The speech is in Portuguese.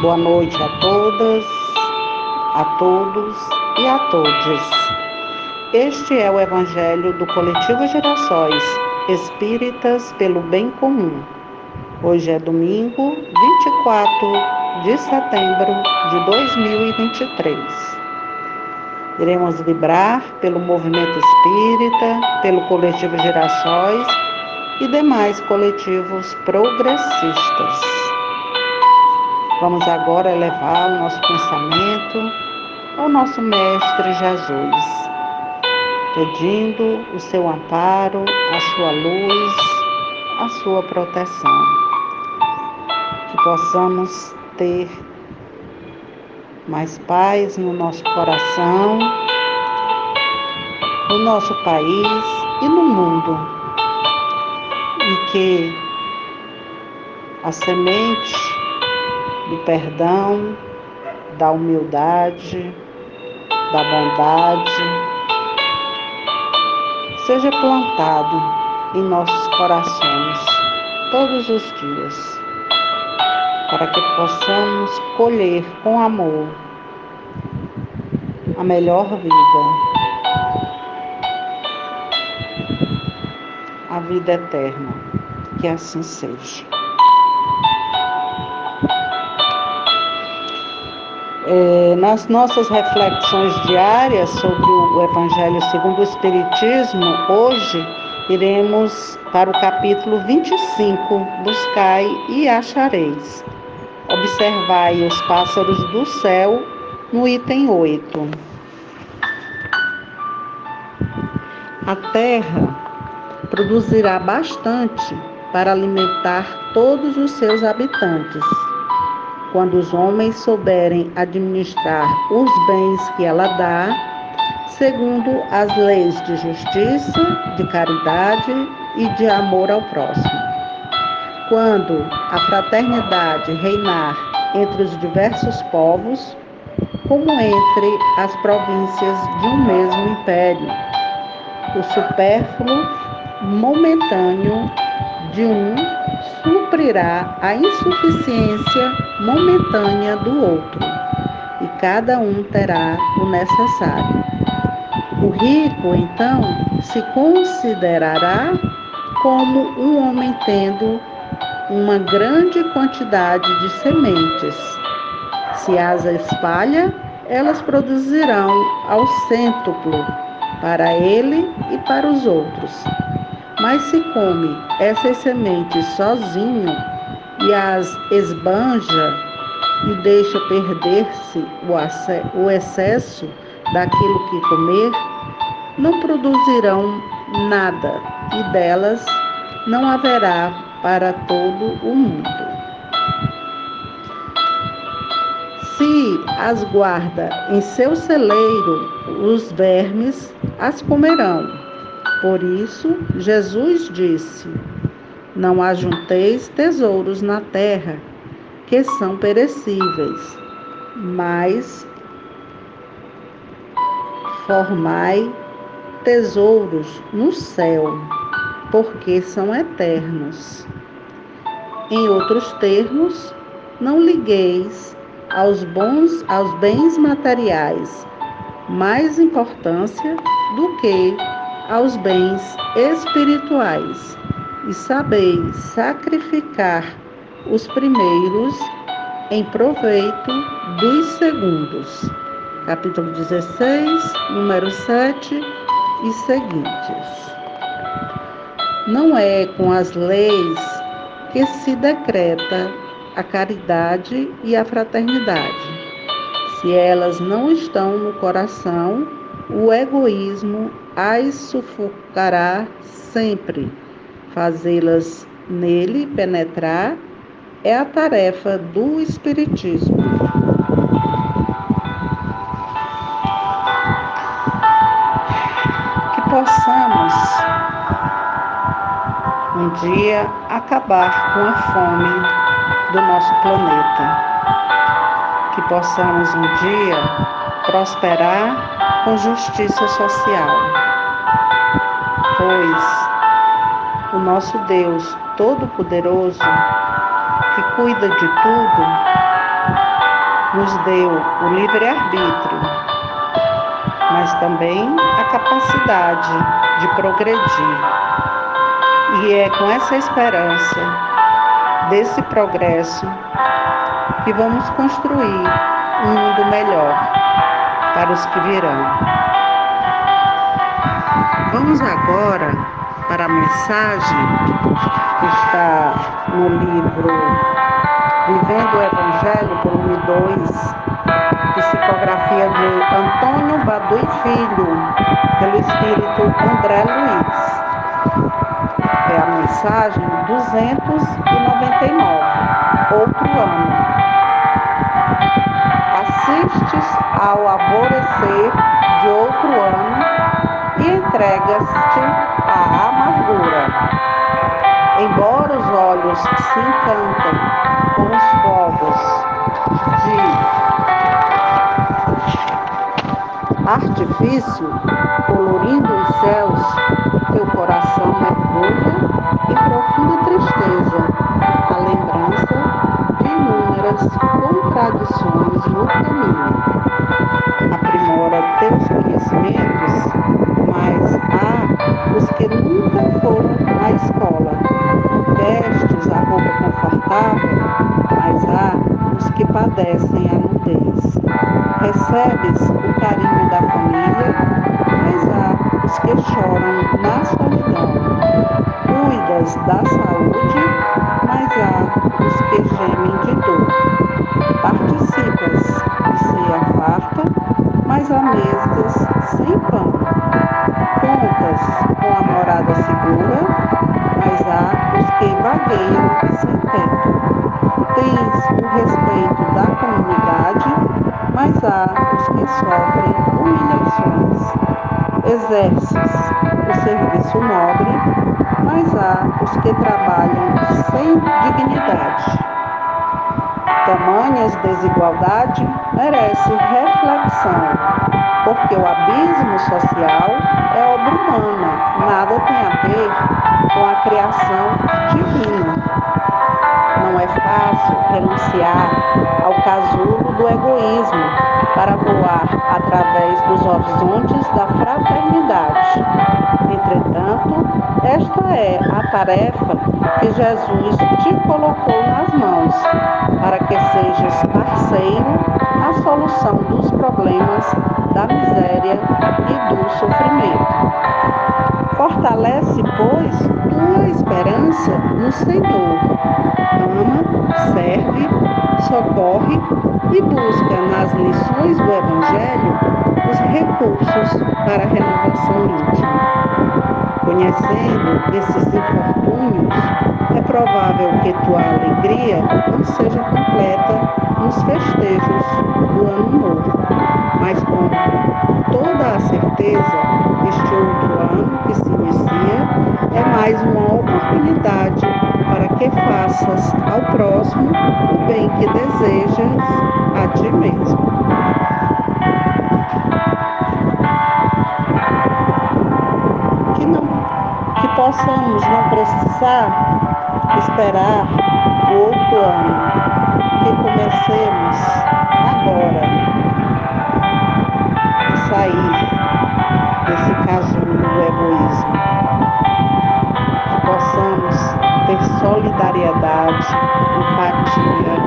Boa noite a todas, a todos e a todos. Este é o Evangelho do Coletivo Gerações Espíritas pelo Bem Comum. Hoje é domingo, 24 de setembro de 2023. Iremos vibrar pelo movimento espírita, pelo coletivo Gerações e demais coletivos progressistas. Vamos agora elevar o nosso pensamento ao nosso Mestre Jesus, pedindo o seu amparo, a sua luz, a sua proteção. Que possamos ter mais paz no nosso coração, no nosso país e no mundo. E que a semente do perdão, da humildade, da bondade, seja plantado em nossos corações todos os dias, para que possamos colher com amor a melhor vida, a vida eterna. Que assim seja. É, nas nossas reflexões diárias sobre o Evangelho segundo o Espiritismo, hoje iremos para o capítulo 25, Buscai e achareis. Observai os pássaros do céu, no item 8. A terra produzirá bastante para alimentar todos os seus habitantes quando os homens souberem administrar os bens que ela dá, segundo as leis de justiça, de caridade e de amor ao próximo. Quando a fraternidade reinar entre os diversos povos, como entre as províncias de um mesmo império, o supérfluo momentâneo de um suprirá a insuficiência momentânea do outro, e cada um terá o necessário. O rico, então, se considerará como um homem tendo uma grande quantidade de sementes. Se as espalha, elas produzirão ao cêntuplo para ele e para os outros. Mas se come essas sementes sozinho e as esbanja e deixa perder-se o excesso daquilo que comer, não produzirão nada e delas não haverá para todo o mundo. Se as guarda em seu celeiro, os vermes as comerão por isso, Jesus disse: Não ajunteis tesouros na terra, que são perecíveis, mas formai tesouros no céu, porque são eternos. Em outros termos, não ligueis aos bons, aos bens materiais mais importância do que aos bens espirituais e sabeis sacrificar os primeiros em proveito dos segundos. Capítulo 16, número 7 e seguintes. Não é com as leis que se decreta a caridade e a fraternidade. Se elas não estão no coração, o egoísmo as sufocará sempre. Fazê-las nele penetrar é a tarefa do Espiritismo. Que possamos um dia acabar com a fome do nosso planeta. Que possamos um dia prosperar com justiça social pois o nosso Deus Todo-Poderoso, que cuida de tudo, nos deu o livre-arbítrio, mas também a capacidade de progredir. E é com essa esperança desse progresso que vamos construir um mundo melhor para os que virão. Vamos agora para a mensagem que está no livro Vivendo o Evangelho, volume 2, psicografia de Antônio Badu Filho, pelo espírito André Luiz. É a mensagem 299, outro ano. Assistes ao alvorecer de outro ano e entregas-te à amargura. Embora os olhos se encantem com os fogos de artifício, colorindo da saúde, mas há os que gemem de dor. Participas de ceia farta, mas há mesas sem pão. Contas com a morada segura, mas há os que vagueiam sem teto. Tens o respeito da comunidade, mas há os que sofrem humilhações. Exerces o serviço nobre, há os que trabalham sem dignidade. Tamanhas desigualdade merece reflexão, porque o abismo social é obra humana, nada tem a ver com a criação divina. Não é fácil renunciar ao casulo do egoísmo para voar através dos horizontes da fraternidade. Entretanto, esta é a tarefa que Jesus te colocou nas mãos, para que sejas parceiro na solução dos problemas da miséria e do sofrimento. Fortalece, pois, tua esperança no Senhor. Serve, socorre e busca nas lições do Evangelho os recursos para a renovação íntima. Conhecendo esses infortúnios, é provável que tua alegria não seja completa nos festejos do ano novo, mas com toda a certeza, este outro ano que se inicia é mais uma oportunidade que faças ao próximo o bem que desejas a ti mesmo. Que, não, que possamos não precisar esperar o outro ano, que comecemos agora a sair desse casulo solidariedade, empatia, benevolência,